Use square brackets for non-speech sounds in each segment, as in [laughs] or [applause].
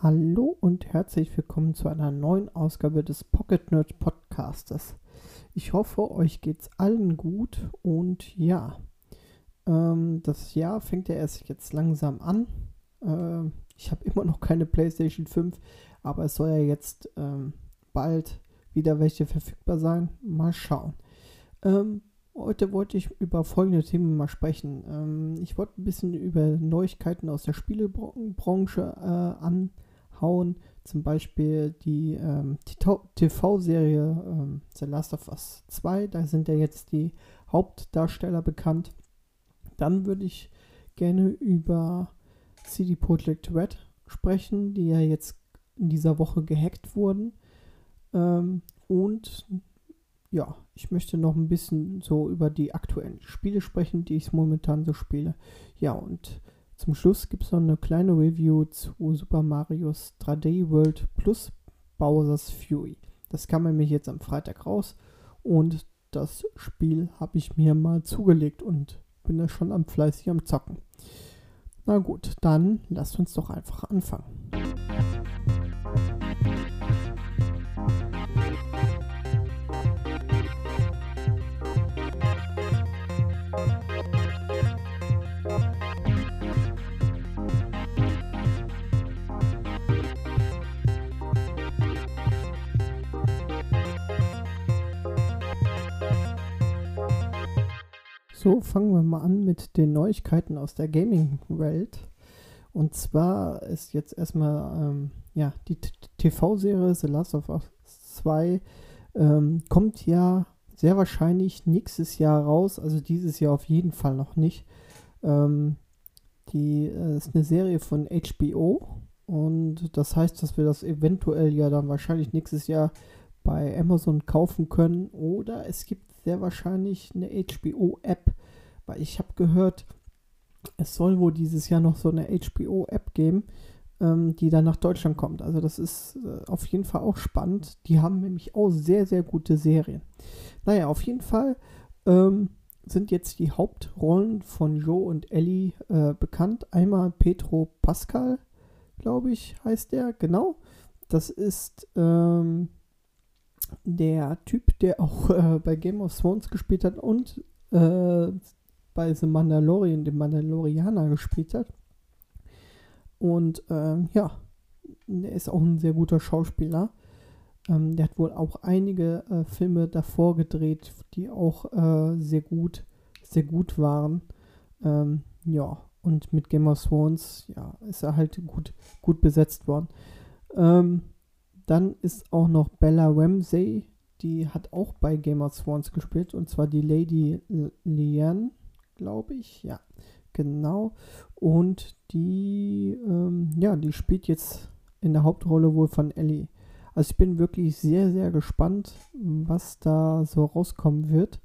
Hallo und herzlich willkommen zu einer neuen Ausgabe des Pocket Nerd Podcastes. Ich hoffe, euch geht's allen gut und ja, ähm, das Jahr fängt ja erst jetzt langsam an. Ähm, ich habe immer noch keine PlayStation 5, aber es soll ja jetzt ähm, bald wieder welche verfügbar sein. Mal schauen. Ähm, heute wollte ich über folgende Themen mal sprechen. Ähm, ich wollte ein bisschen über Neuigkeiten aus der Spielebranche äh, an hauen. Zum Beispiel die, ähm, TV-Serie ähm, The Last of Us 2. Da sind ja jetzt die Hauptdarsteller bekannt. Dann würde ich gerne über CD Projekt Red sprechen, die ja jetzt in dieser Woche gehackt wurden. Ähm, und ja, ich möchte noch ein bisschen so über die aktuellen Spiele sprechen, die ich momentan so spiele. Ja, und zum Schluss gibt es noch eine kleine Review zu Super Mario's 3D World plus Bowser's Fury. Das kam nämlich jetzt am Freitag raus und das Spiel habe ich mir mal zugelegt und bin da schon am fleißig am Zocken. Na gut, dann lasst uns doch einfach anfangen. So, fangen wir mal an mit den Neuigkeiten aus der Gaming-Welt. Und zwar ist jetzt erstmal ähm, ja, die TV-Serie The Last of Us 2 ähm, kommt ja sehr wahrscheinlich nächstes Jahr raus, also dieses Jahr auf jeden Fall noch nicht. Ähm, die äh, ist eine Serie von HBO und das heißt, dass wir das eventuell ja dann wahrscheinlich nächstes Jahr bei Amazon kaufen können oder es gibt sehr wahrscheinlich eine HBO-App, weil ich habe gehört, es soll wohl dieses Jahr noch so eine HBO-App geben, ähm, die dann nach Deutschland kommt. Also das ist äh, auf jeden Fall auch spannend. Die haben nämlich auch sehr, sehr gute Serien. Naja, auf jeden Fall ähm, sind jetzt die Hauptrollen von Joe und Ellie äh, bekannt. Einmal Petro Pascal, glaube ich, heißt der, genau. Das ist ähm, der Typ, der auch äh, bei Game of Thrones gespielt hat und äh, bei The Mandalorian, dem Mandalorianer gespielt hat. Und ähm, ja, er ist auch ein sehr guter Schauspieler. Ähm, der hat wohl auch einige äh, Filme davor gedreht, die auch äh, sehr gut, sehr gut waren. Ähm, ja, und mit Game of Thrones, ja, ist er halt gut, gut besetzt worden. Ähm, dann ist auch noch Bella Ramsey, die hat auch bei Game of Thrones gespielt und zwar die Lady Leanne, glaube ich. Ja, genau. Und die, ähm, ja, die spielt jetzt in der Hauptrolle wohl von Ellie. Also ich bin wirklich sehr, sehr gespannt, was da so rauskommen wird.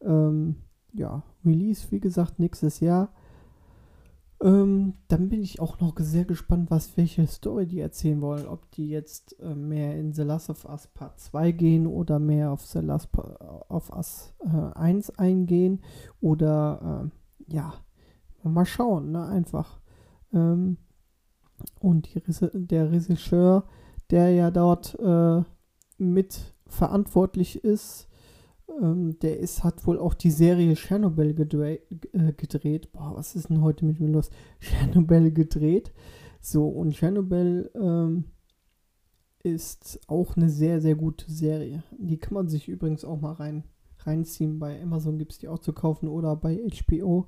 Ähm, ja, Release, wie gesagt, nächstes Jahr. Ähm, dann bin ich auch noch sehr gespannt, was welche Story die erzählen wollen. Ob die jetzt äh, mehr in The Last of Us Part 2 gehen oder mehr auf The Last of Us äh, 1 eingehen. Oder äh, ja, mal schauen, ne? Einfach. Ähm, und die, der Regisseur, der ja dort äh, mit verantwortlich ist, ähm, der ist, hat wohl auch die Serie Chernobyl gedreht, äh, gedreht. Boah, was ist denn heute mit mir los? Chernobyl gedreht. So, und Chernobyl ähm, ist auch eine sehr, sehr gute Serie. Die kann man sich übrigens auch mal rein, reinziehen. Bei Amazon gibt es die auch zu kaufen oder bei HBO.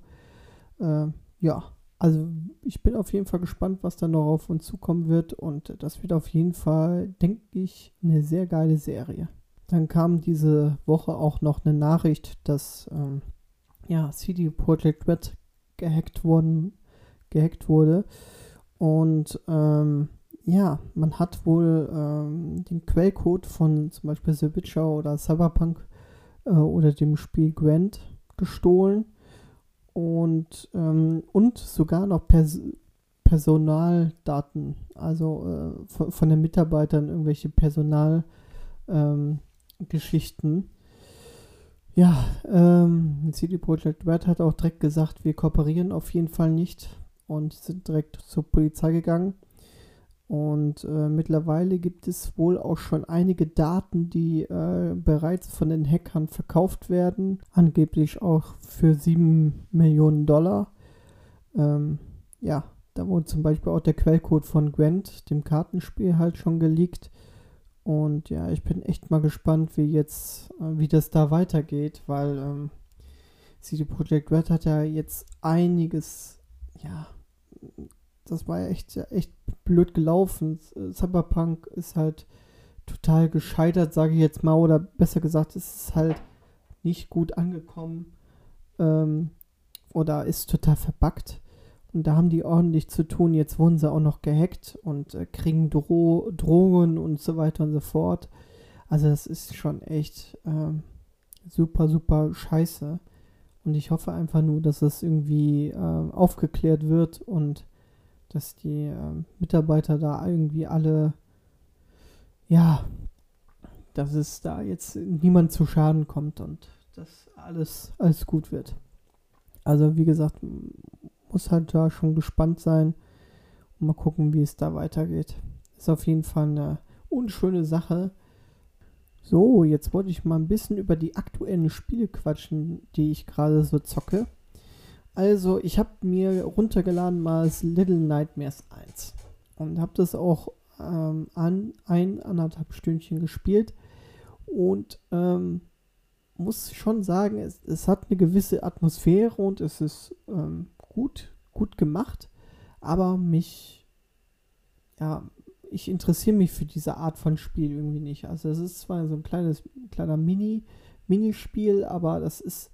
Äh, ja, also ich bin auf jeden Fall gespannt, was da noch auf uns zukommen wird. Und das wird auf jeden Fall, denke ich, eine sehr geile Serie. Dann kam diese Woche auch noch eine Nachricht, dass ähm, ja, CD Projekt Red gehackt, worden, gehackt wurde. Und ähm, ja, man hat wohl ähm, den Quellcode von zum Beispiel The Witcher oder Cyberpunk äh, oder dem Spiel Gwent gestohlen und, ähm, und sogar noch Pers Personaldaten, also äh, von, von, den Mitarbeitern irgendwelche Personal, ähm, Geschichten. Ja, ähm, CD Projekt Red hat auch direkt gesagt, wir kooperieren auf jeden Fall nicht und sind direkt zur Polizei gegangen. Und äh, mittlerweile gibt es wohl auch schon einige Daten, die äh, bereits von den Hackern verkauft werden. Angeblich auch für 7 Millionen Dollar. Ähm, ja, da wurde zum Beispiel auch der Quellcode von Gwent, dem Kartenspiel, halt schon geleakt. Und ja, ich bin echt mal gespannt, wie jetzt, äh, wie das da weitergeht, weil ähm, CD Projekt Red hat ja jetzt einiges, ja, das war ja echt, echt blöd gelaufen. Cyberpunk ist halt total gescheitert, sage ich jetzt mal, oder besser gesagt, es ist halt nicht gut angekommen ähm, oder ist total verbuggt. Und da haben die ordentlich zu tun. Jetzt wurden sie auch noch gehackt und äh, kriegen Dro Drohungen und so weiter und so fort. Also das ist schon echt ähm, super, super scheiße. Und ich hoffe einfach nur, dass es irgendwie äh, aufgeklärt wird und dass die äh, Mitarbeiter da irgendwie alle, ja, dass es da jetzt niemand zu Schaden kommt und dass alles, alles gut wird. Also wie gesagt, muss halt da schon gespannt sein und mal gucken, wie es da weitergeht. Ist auf jeden Fall eine unschöne Sache. So, jetzt wollte ich mal ein bisschen über die aktuellen Spiele quatschen, die ich gerade so zocke. Also, ich habe mir runtergeladen mal Little Nightmares 1 und habe das auch ähm, an ein, anderthalb Stündchen gespielt und ähm, muss schon sagen, es, es, hat eine gewisse Atmosphäre und es ist ähm, gut, gut gemacht, aber mich, ja, ich interessiere mich für diese Art von Spiel irgendwie nicht. Also es ist zwar so ein kleines, kleiner Mini, Minispiel, aber das ist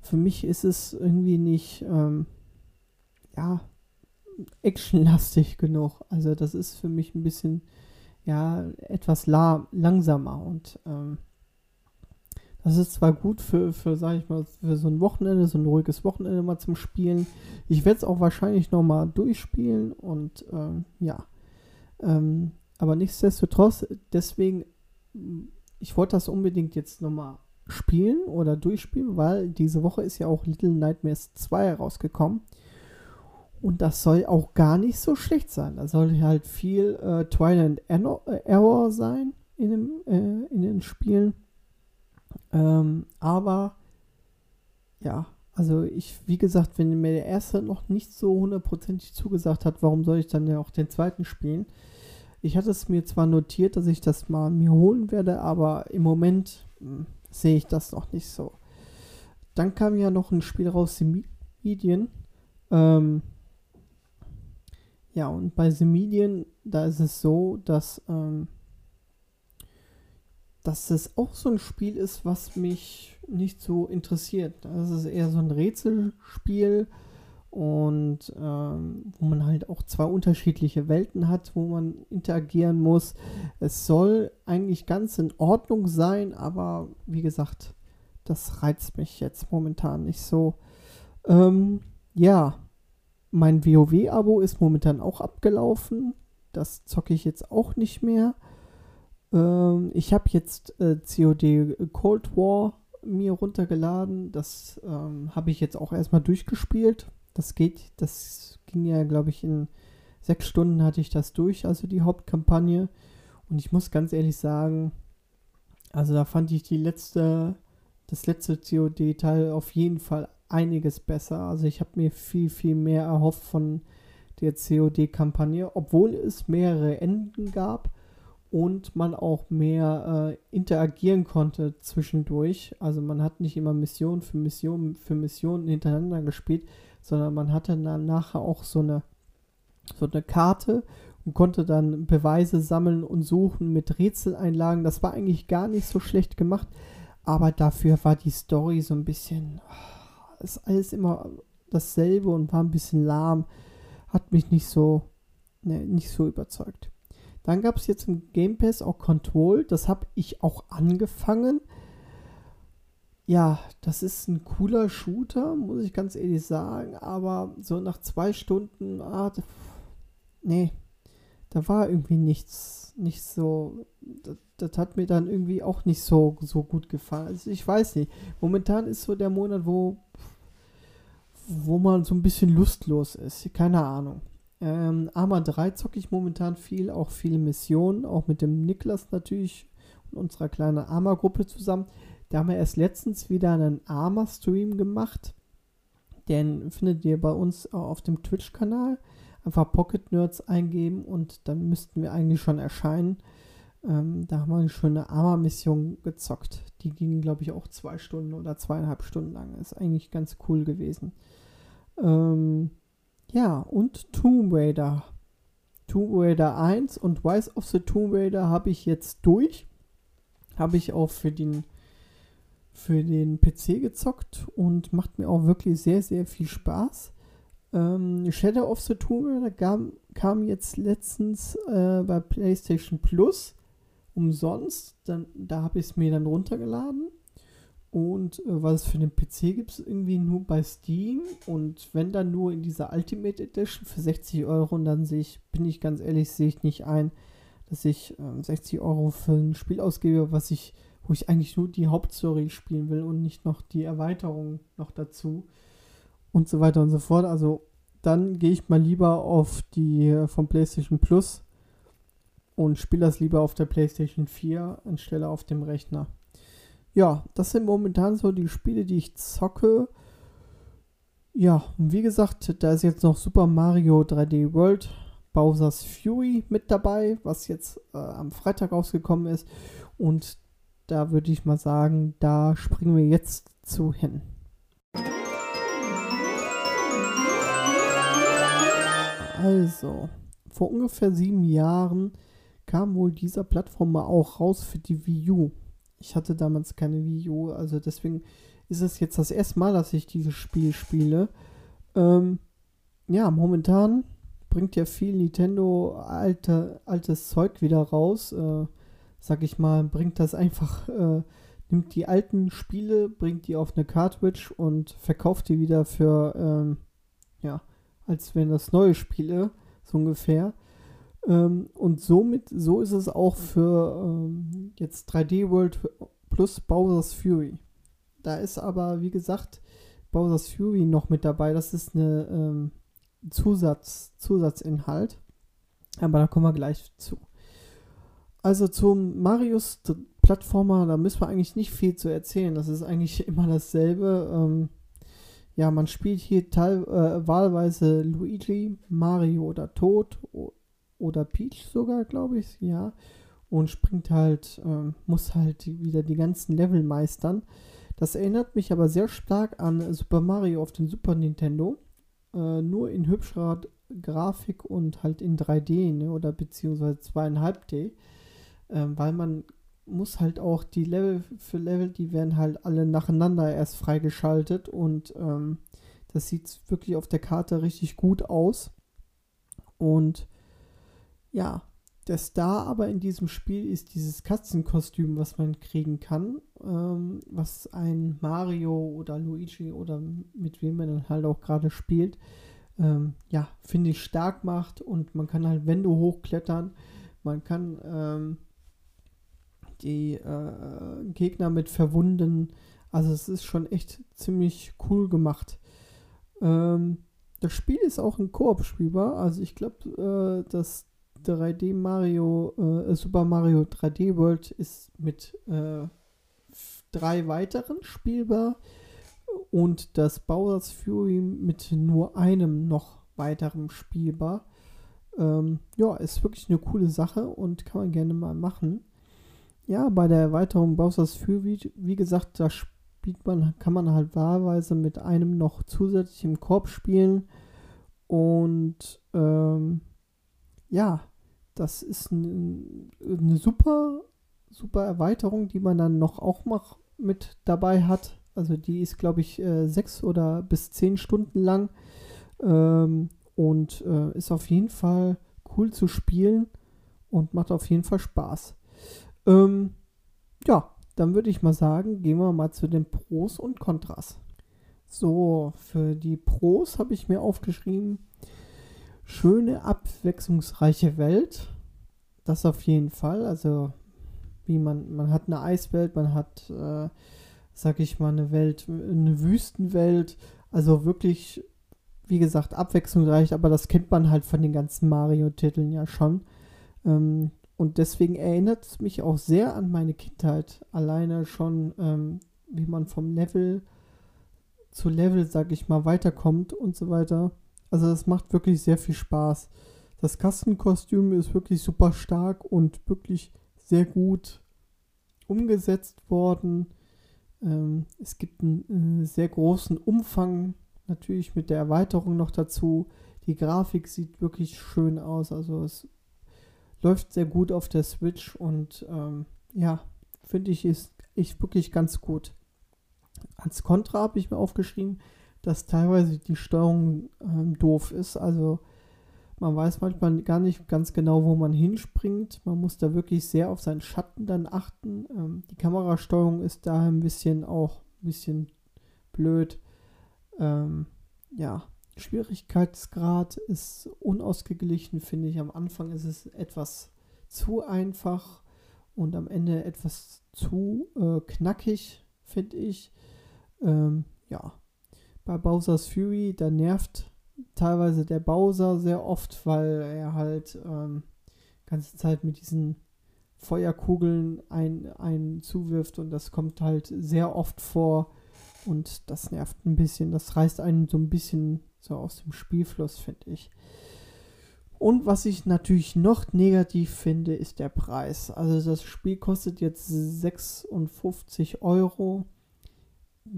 für mich ist es irgendwie nicht, ähm, ja, actionlastig genug. Also das ist für mich ein bisschen, ja, etwas la langsamer und ähm, das ist zwar gut für, für, sag ich mal, für so ein Wochenende, so ein ruhiges Wochenende mal zum Spielen. Ich werde es auch wahrscheinlich nochmal durchspielen und ähm, ja. Ähm, aber nichtsdestotrotz, deswegen, ich wollte das unbedingt jetzt nochmal spielen oder durchspielen, weil diese Woche ist ja auch Little Nightmares 2 rausgekommen. Und das soll auch gar nicht so schlecht sein. Da soll halt viel äh, Trial and Error sein in, dem, äh, in den Spielen. Ähm, aber ja, also ich, wie gesagt, wenn mir der erste noch nicht so hundertprozentig zugesagt hat, warum soll ich dann ja auch den zweiten spielen? Ich hatte es mir zwar notiert, dass ich das mal mir holen werde, aber im Moment mh, hm, sehe ich das noch nicht so. Dann kam ja noch ein Spiel raus, The Median. Ähm, ja, und bei The Median, da ist es so, dass, ähm, dass es auch so ein Spiel ist, was mich nicht so interessiert. Das ist eher so ein Rätselspiel und ähm, wo man halt auch zwei unterschiedliche Welten hat, wo man interagieren muss. Es soll eigentlich ganz in Ordnung sein, aber wie gesagt, das reizt mich jetzt momentan nicht so. Ähm, ja, mein WoW-Abo ist momentan auch abgelaufen. Das zocke ich jetzt auch nicht mehr. Ähm, ich habe jetzt äh, COD Cold War mir runtergeladen. Das ähm, habe ich jetzt auch erstmal durchgespielt das geht, das ging ja, glaube ich, in sechs Stunden hatte ich das durch, also die Hauptkampagne. Und ich muss ganz ehrlich sagen, also da fand ich die letzte, das letzte COD-Teil auf jeden Fall einiges besser. Also ich habe mir viel, viel mehr erhofft von der COD-Kampagne, obwohl es mehrere Enden gab und man auch mehr äh, interagieren konnte zwischendurch. Also man hat nicht immer Mission für Mission für Mission hintereinander gespielt, sondern man hatte dann nachher auch so eine, so eine Karte und konnte dann Beweise sammeln und suchen mit Rätseleinlagen. Das war eigentlich gar nicht so schlecht gemacht, aber dafür war die Story so ein bisschen, oh, ist alles immer dasselbe und war ein bisschen lahm. Hat mich nicht so, ne, nicht so überzeugt. Dann gab es jetzt im Game Pass auch Control. Das habe ich auch angefangen ja, das ist ein cooler Shooter, muss ich ganz ehrlich sagen, aber so nach zwei Stunden, ah, nee, da war irgendwie nichts, nicht so, das, das, hat mir dann irgendwie auch nicht so, so gut gefallen. Also ich weiß nicht, momentan ist so der Monat, wo, wo man so ein bisschen lustlos ist, keine Ahnung. Ähm, Arma 3 zocke ich momentan viel, auch viele Missionen, auch mit dem Niklas natürlich und unserer kleinen Arma-Gruppe zusammen. Da haben wir erst letztens wieder einen Arma-Stream gemacht. Den findet ihr bei uns auf dem Twitch-Kanal. Einfach Pocket Nerds eingeben und dann müssten wir eigentlich schon erscheinen. Ähm, da haben wir eine schöne Arma-Mission gezockt. Die ging, glaube ich, auch zwei Stunden oder zweieinhalb Stunden lang. Ist eigentlich ganz cool gewesen. Ähm, ja, und Tomb Raider. Tomb Raider 1 und Rise of the Tomb Raider habe ich jetzt durch. Habe ich auch für den, für den PC gezockt und macht mir auch wirklich sehr, sehr viel Spaß. Ähm, Shadow of the Tomb Raider kam, kam jetzt letztens äh, bei PlayStation Plus umsonst. Dann, da habe ich es mir dann runtergeladen. Und äh, was es für den PC gibt, es irgendwie nur bei Steam. Und wenn dann nur in dieser Ultimate Edition für 60 Euro. Und dann sehe ich, bin ich ganz ehrlich, sehe ich nicht ein, dass ich äh, 60 Euro für ein Spiel ausgebe, was ich, wo ich eigentlich nur die Hauptstory spielen will und nicht noch die Erweiterung noch dazu. Und so weiter und so fort. Also dann gehe ich mal lieber auf die äh, vom PlayStation Plus und spiele das lieber auf der PlayStation 4 anstelle auf dem Rechner. Ja, das sind momentan so die Spiele, die ich zocke. Ja, und wie gesagt, da ist jetzt noch Super Mario 3D World, Bowser's Fury mit dabei, was jetzt äh, am Freitag rausgekommen ist. Und da würde ich mal sagen, da springen wir jetzt zu hin. Also, vor ungefähr sieben Jahren kam wohl dieser Plattform mal auch raus für die Wii U. Ich hatte damals keine Wii U, also deswegen ist es jetzt das erste Mal, dass ich dieses Spiel spiele. Ähm, ja, momentan bringt ja viel Nintendo alte, altes Zeug wieder raus. Äh, sag ich mal, bringt das einfach, [laughs] äh, nimmt die alten Spiele, bringt die auf eine Cartridge und verkauft die wieder für, ähm, ja, als wenn das neue Spiele, so ungefähr. Ähm, und somit, so ist es auch für ähm, jetzt 3D World plus Bowser's Fury. Da ist aber, wie gesagt, Bowser's Fury noch mit dabei. Das ist eine ähm, Zusatz, Zusatzinhalt. Aber da kommen wir gleich zu. Also zum Marius Plattformer, da müssen wir eigentlich nicht viel zu erzählen. Das ist eigentlich [laughs] immer dasselbe. Ähm, ja, man spielt hier teil, äh, wahlweise Luigi, Mario oder Tod oder Peach sogar, glaube ich, ja. Und springt halt, äh, muss halt wieder die ganzen Level meistern. Das erinnert mich aber sehr stark an Super Mario auf dem Super Nintendo. Äh, nur in hübscherer Grafik und halt in 3D, ne, oder beziehungsweise 2,5D. Äh, weil man muss halt auch die Level für Level, die werden halt alle nacheinander erst freigeschaltet und ähm, das sieht wirklich auf der Karte richtig gut aus. Und ja, der Star aber in diesem Spiel ist dieses Katzenkostüm, was man kriegen kann, ähm, was ein Mario oder Luigi oder mit wem man dann halt auch gerade spielt, ähm, ja, finde ich stark macht und man kann halt Wände hochklettern, man kann ähm, die äh, Gegner mit verwunden, also es ist schon echt ziemlich cool gemacht. Ähm, das Spiel ist auch ein Koop spielbar, also ich glaube, äh, dass 3D Mario, äh, Super Mario 3D World ist mit äh, drei weiteren spielbar und das Bowser's Fury mit nur einem noch weiteren spielbar. Ähm, ja, ist wirklich eine coole Sache und kann man gerne mal machen. Ja, bei der Erweiterung Bowser's Fury, wie gesagt, da spielt man, kann man halt wahlweise mit einem noch zusätzlich im Korb spielen und ähm, ja, das ist ein, eine super, super Erweiterung, die man dann noch auch noch mit dabei hat. Also die ist, glaube ich, äh, sechs oder bis zehn Stunden lang ähm, und äh, ist auf jeden Fall cool zu spielen und macht auf jeden Fall Spaß. Ähm, ja, dann würde ich mal sagen, gehen wir mal zu den Pros und Kontras. So, für die Pros habe ich mir aufgeschrieben, schöne, abwechslungsreiche Welt. Das auf jeden Fall. Also, wie man, man hat eine Eiswelt, man hat, äh, sag ich mal, eine Welt, eine Wüstenwelt. Also wirklich wie gesagt, abwechslungsreich, aber das kennt man halt von den ganzen Mario-Titeln ja schon. Ähm, und deswegen erinnert es mich auch sehr an meine Kindheit. Alleine schon, ähm, wie man vom Level zu Level, sag ich mal, weiterkommt und so weiter. Also das macht wirklich sehr viel Spaß. Das Kastenkostüm ist wirklich super stark und wirklich sehr gut umgesetzt worden. Ähm, es gibt einen äh, sehr großen Umfang, natürlich mit der Erweiterung noch dazu. Die Grafik sieht wirklich schön aus, also es läuft sehr gut auf der Switch und ähm, ja, finde ich, ist, ist wirklich ganz gut. Als Kontra habe ich mir aufgeschrieben, dass teilweise die Steuerung ähm, doof ist. Also man weiß manchmal gar nicht ganz genau, wo man hinspringt. Man muss da wirklich sehr auf seinen Schatten dann achten. Ähm, die Kamerasteuerung ist da ein bisschen auch ein bisschen blöd. Ähm, ja, Schwierigkeitsgrad ist unausgeglichen, finde ich. Am Anfang ist es etwas zu einfach und am Ende etwas zu äh, knackig, finde ich. Ähm, ja, bei Bowser's Fury, da nervt teilweise der Bowser sehr oft, weil er halt ähm, ganze Zeit mit diesen Feuerkugeln ein, einen zuwirft und das kommt halt sehr oft vor und das nervt ein bisschen. Das reißt einen so ein bisschen so aus dem Spielfluss, finde ich. Und was ich natürlich noch negativ finde, ist der Preis. Also das Spiel kostet jetzt 56 Euro.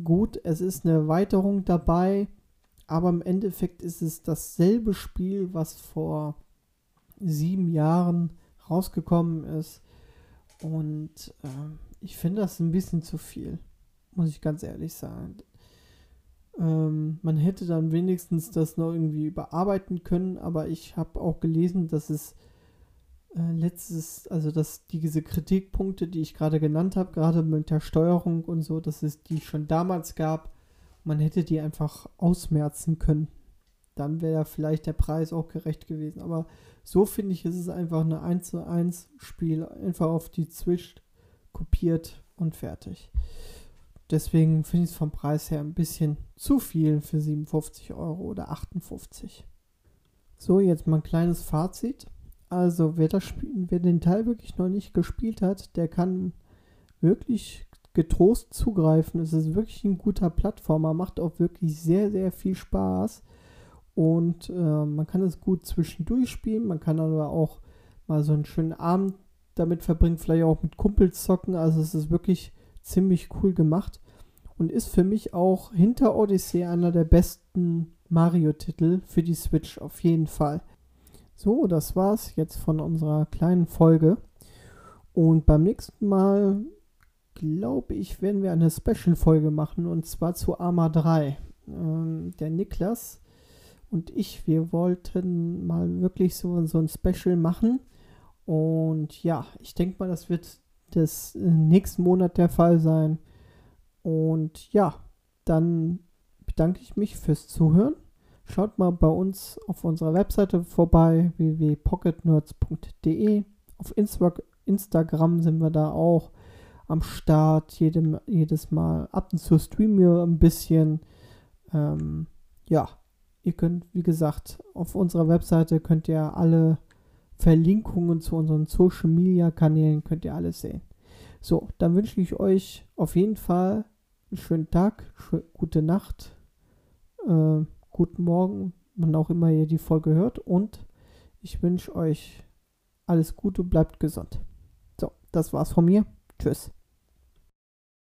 Gut, es ist eine Erweiterung dabei, aber im Endeffekt ist es dasselbe Spiel, was vor sieben Jahren rausgekommen ist. Und äh, ich finde das ein bisschen zu viel, muss ich ganz ehrlich sagen. Ähm, man hätte dann wenigstens das noch irgendwie überarbeiten können, aber ich habe auch gelesen, dass es äh, letztes, also dass diese Kritikpunkte, die ich gerade genannt habe, gerade mit der Steuerung und so, dass es die schon damals gab, man hätte die einfach ausmerzen können. Dann wäre vielleicht der Preis auch gerecht gewesen. Aber so finde ich, ist es einfach eine 1 zu 1 Spiel, einfach auf die Switch kopiert und fertig. Deswegen finde ich es vom Preis her ein bisschen zu viel für 57 Euro oder 58. So, jetzt mal ein kleines Fazit. Also, wer, das Spiel, wer den Teil wirklich noch nicht gespielt hat, der kann wirklich getrost zugreifen. Es ist wirklich ein guter Plattformer, macht auch wirklich sehr, sehr viel Spaß. Und äh, man kann es gut zwischendurch spielen. Man kann aber auch mal so einen schönen Abend damit verbringen, vielleicht auch mit Kumpels zocken. Also es ist wirklich ziemlich cool gemacht und ist für mich auch hinter Odyssey einer der besten Mario-Titel für die Switch auf jeden Fall. So, das war's jetzt von unserer kleinen Folge. Und beim nächsten Mal, glaube ich, werden wir eine Special-Folge machen und zwar zu Arma 3. Ähm, der Niklas und ich, wir wollten mal wirklich so, so ein Special machen. Und ja, ich denke mal, das wird das äh, nächsten Monat der Fall sein. Und ja, dann bedanke ich mich fürs Zuhören. Schaut mal bei uns auf unserer Webseite vorbei, www.pocketnerds.de. Auf Insta Instagram sind wir da auch am Start, jedem, jedes Mal. Ab und zu streamen wir ein bisschen. Ähm, ja, ihr könnt, wie gesagt, auf unserer Webseite könnt ihr alle Verlinkungen zu unseren Social Media Kanälen könnt ihr alles sehen. So, dann wünsche ich euch auf jeden Fall einen schönen Tag, schön, gute Nacht, äh, guten Morgen, wann auch immer ihr die Folge hört. Und ich wünsche euch alles Gute, bleibt gesund. So, das war's von mir. Tschüss.